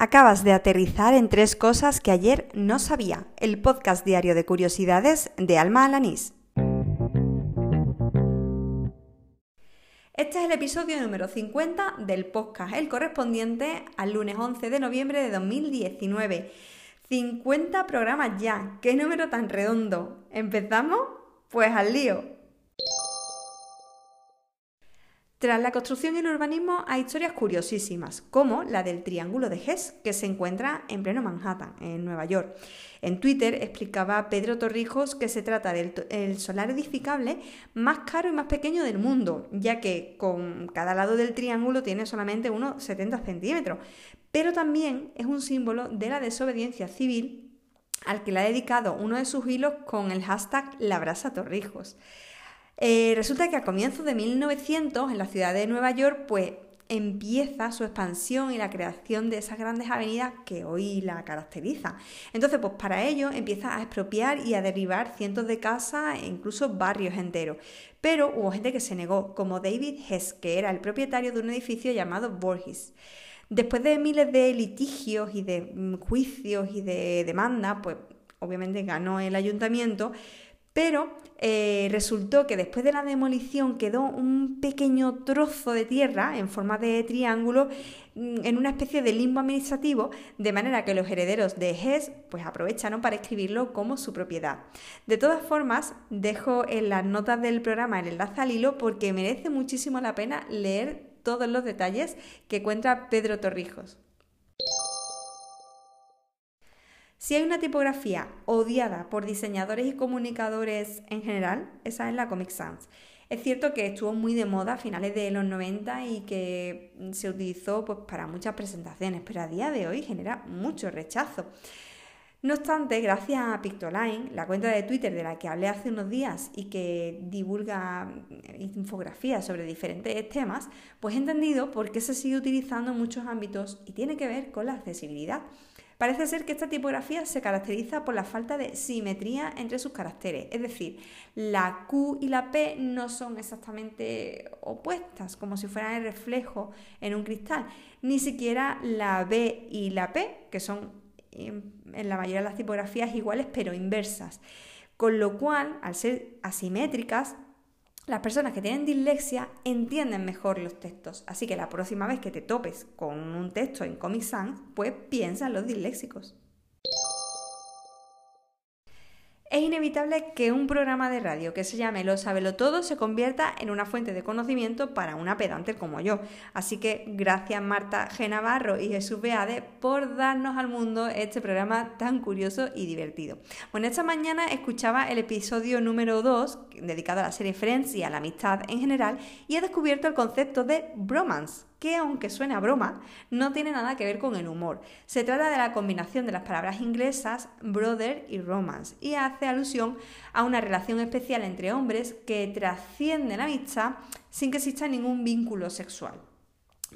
Acabas de aterrizar en tres cosas que ayer no sabía. El podcast diario de curiosidades de Alma Alanís. Este es el episodio número 50 del podcast, el correspondiente al lunes 11 de noviembre de 2019. 50 programas ya, qué número tan redondo. ¿Empezamos? Pues al lío. Tras la construcción y el urbanismo hay historias curiosísimas, como la del Triángulo de Hess, que se encuentra en pleno Manhattan, en Nueva York. En Twitter explicaba Pedro Torrijos que se trata del solar edificable más caro y más pequeño del mundo, ya que con cada lado del triángulo tiene solamente unos 70 centímetros, pero también es un símbolo de la desobediencia civil al que le ha dedicado uno de sus hilos con el hashtag Labrasa Torrijos. Eh, resulta que a comienzos de 1900, en la ciudad de Nueva York, pues empieza su expansión y la creación de esas grandes avenidas que hoy la caracterizan. Entonces, pues para ello empieza a expropiar y a derribar cientos de casas e incluso barrios enteros. Pero hubo gente que se negó, como David Hess, que era el propietario de un edificio llamado Borges. Después de miles de litigios y de mm, juicios y de demandas, pues obviamente ganó el ayuntamiento, pero eh, resultó que después de la demolición quedó un pequeño trozo de tierra en forma de triángulo mm, en una especie de limbo administrativo, de manera que los herederos de Hess pues aprovecharon para escribirlo como su propiedad. De todas formas, dejo en las notas del programa el enlace al hilo porque merece muchísimo la pena leer todos los detalles que cuenta Pedro Torrijos. Si hay una tipografía odiada por diseñadores y comunicadores en general, esa es la Comic Sans. Es cierto que estuvo muy de moda a finales de los 90 y que se utilizó pues, para muchas presentaciones, pero a día de hoy genera mucho rechazo. No obstante, gracias a Pictoline, la cuenta de Twitter de la que hablé hace unos días y que divulga infografías sobre diferentes temas, pues he entendido por qué se sigue utilizando en muchos ámbitos y tiene que ver con la accesibilidad. Parece ser que esta tipografía se caracteriza por la falta de simetría entre sus caracteres, es decir, la Q y la P no son exactamente opuestas, como si fueran el reflejo en un cristal, ni siquiera la B y la P, que son en la mayoría de las tipografías iguales pero inversas. Con lo cual, al ser asimétricas, las personas que tienen dislexia entienden mejor los textos. Así que la próxima vez que te topes con un texto en Comic Sans, pues piensa en los disléxicos. Es inevitable que un programa de radio que se llame Lo Sabelo Todo se convierta en una fuente de conocimiento para una pedante como yo. Así que gracias Marta G. Y Jesús Beade por darnos al mundo este programa tan curioso y divertido. Bueno, esta mañana escuchaba el episodio número 2 dedicado a la serie Friends y a la amistad en general y he descubierto el concepto de bromance que aunque suene a broma, no tiene nada que ver con el humor. Se trata de la combinación de las palabras inglesas brother y romance y hace alusión a una relación especial entre hombres que trasciende la amistad sin que exista ningún vínculo sexual.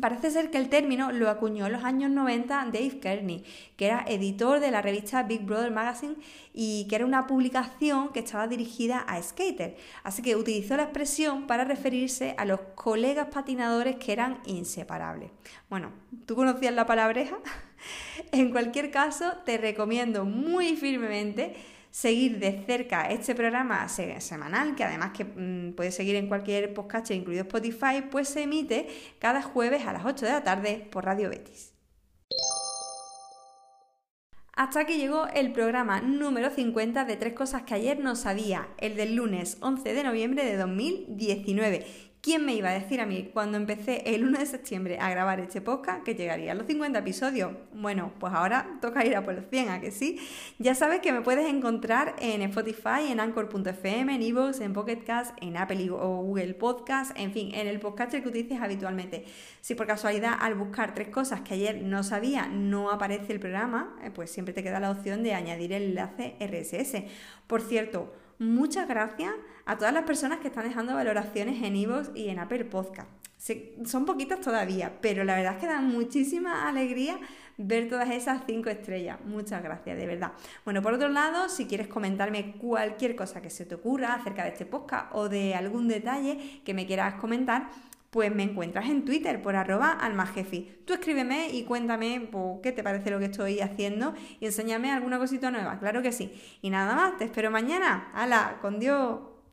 Parece ser que el término lo acuñó en los años 90 Dave Kearney, que era editor de la revista Big Brother Magazine y que era una publicación que estaba dirigida a skater. Así que utilizó la expresión para referirse a los colegas patinadores que eran inseparables. Bueno, ¿tú conocías la palabreja? en cualquier caso, te recomiendo muy firmemente seguir de cerca este programa semanal, que además que mm, puedes seguir en cualquier podcast, incluido Spotify, pues se emite cada jueves a las 8 de la tarde por Radio Betis. Hasta que llegó el programa número 50 de Tres Cosas que ayer no sabía, el del lunes 11 de noviembre de 2019. ¿Quién me iba a decir a mí cuando empecé el 1 de septiembre a grabar este podcast que llegaría a los 50 episodios? Bueno, pues ahora toca ir a por los 100, ¿a que sí? Ya sabes que me puedes encontrar en Spotify, en Anchor.fm, en Evox, en Pocket Cast, en Apple o Google Podcast, en fin, en el podcast que utilices habitualmente. Si por casualidad al buscar tres cosas que ayer no sabía no aparece el programa, eh, pues siempre te queda la opción de añadir el enlace RSS. Por cierto, muchas gracias a todas las personas que están dejando valoraciones en iVoox y en Apple Podcast. son poquitas todavía, pero la verdad es que dan muchísima alegría ver todas esas cinco estrellas. Muchas gracias, de verdad. Bueno, por otro lado, si quieres comentarme cualquier cosa que se te ocurra acerca de este podcast o de algún detalle que me quieras comentar, pues me encuentras en Twitter por arroba almajefi. Tú escríbeme y cuéntame pues, qué te parece lo que estoy haciendo y enséñame alguna cosita nueva, claro que sí. Y nada más, te espero mañana. ¡Hala! ¡Con Dios!